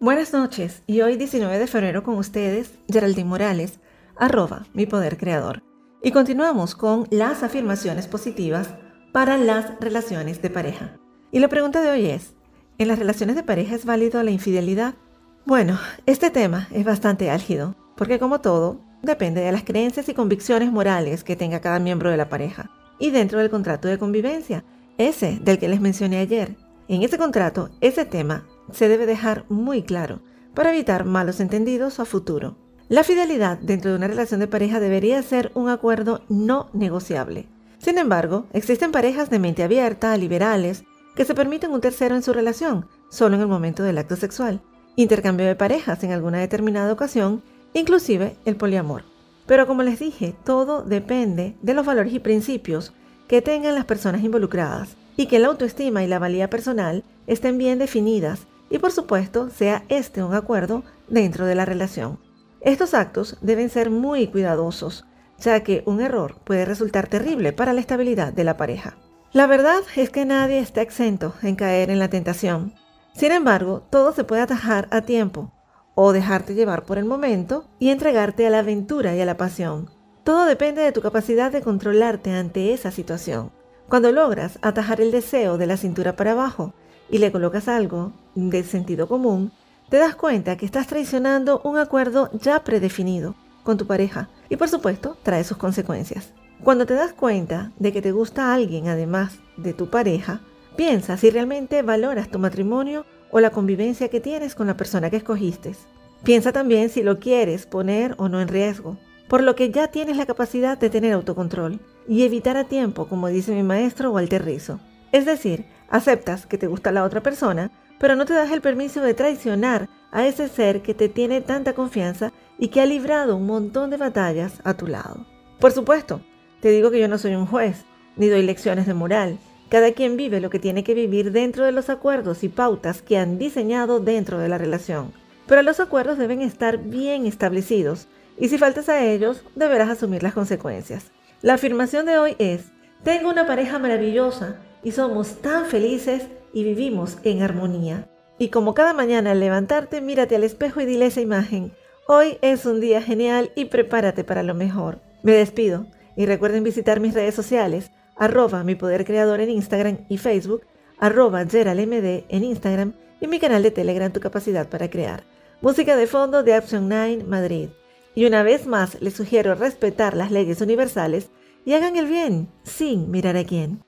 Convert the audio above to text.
Buenas noches y hoy 19 de febrero con ustedes, Geraldine Morales, arroba mi poder creador. Y continuamos con las afirmaciones positivas para las relaciones de pareja. Y la pregunta de hoy es, ¿en las relaciones de pareja es válido la infidelidad? Bueno, este tema es bastante álgido, porque como todo, depende de las creencias y convicciones morales que tenga cada miembro de la pareja. Y dentro del contrato de convivencia, ese del que les mencioné ayer, en ese contrato, ese tema se debe dejar muy claro para evitar malos entendidos a futuro. La fidelidad dentro de una relación de pareja debería ser un acuerdo no negociable. Sin embargo, existen parejas de mente abierta, liberales, que se permiten un tercero en su relación, solo en el momento del acto sexual, intercambio de parejas en alguna determinada ocasión, inclusive el poliamor. Pero como les dije, todo depende de los valores y principios que tengan las personas involucradas y que la autoestima y la valía personal estén bien definidas y por supuesto sea este un acuerdo dentro de la relación. Estos actos deben ser muy cuidadosos, ya que un error puede resultar terrible para la estabilidad de la pareja. La verdad es que nadie está exento en caer en la tentación. Sin embargo, todo se puede atajar a tiempo, o dejarte llevar por el momento y entregarte a la aventura y a la pasión. Todo depende de tu capacidad de controlarte ante esa situación. Cuando logras atajar el deseo de la cintura para abajo y le colocas algo de sentido común, te das cuenta que estás traicionando un acuerdo ya predefinido con tu pareja y por supuesto trae sus consecuencias. Cuando te das cuenta de que te gusta alguien además de tu pareja, piensa si realmente valoras tu matrimonio o la convivencia que tienes con la persona que escogiste. Piensa también si lo quieres poner o no en riesgo por lo que ya tienes la capacidad de tener autocontrol y evitar a tiempo, como dice mi maestro Walter Rizzo. Es decir, aceptas que te gusta la otra persona, pero no te das el permiso de traicionar a ese ser que te tiene tanta confianza y que ha librado un montón de batallas a tu lado. Por supuesto, te digo que yo no soy un juez, ni doy lecciones de moral. Cada quien vive lo que tiene que vivir dentro de los acuerdos y pautas que han diseñado dentro de la relación. Pero los acuerdos deben estar bien establecidos y si faltas a ellos, deberás asumir las consecuencias. La afirmación de hoy es, tengo una pareja maravillosa y somos tan felices y vivimos en armonía. Y como cada mañana al levantarte, mírate al espejo y dile esa imagen, hoy es un día genial y prepárate para lo mejor. Me despido y recuerden visitar mis redes sociales, arroba mi poder creador en Instagram y Facebook, arroba geraldmd en Instagram y mi canal de Telegram Tu Capacidad para Crear. Música de fondo de Action 9 Madrid. Y una vez más les sugiero respetar las leyes universales y hagan el bien sin mirar a quién.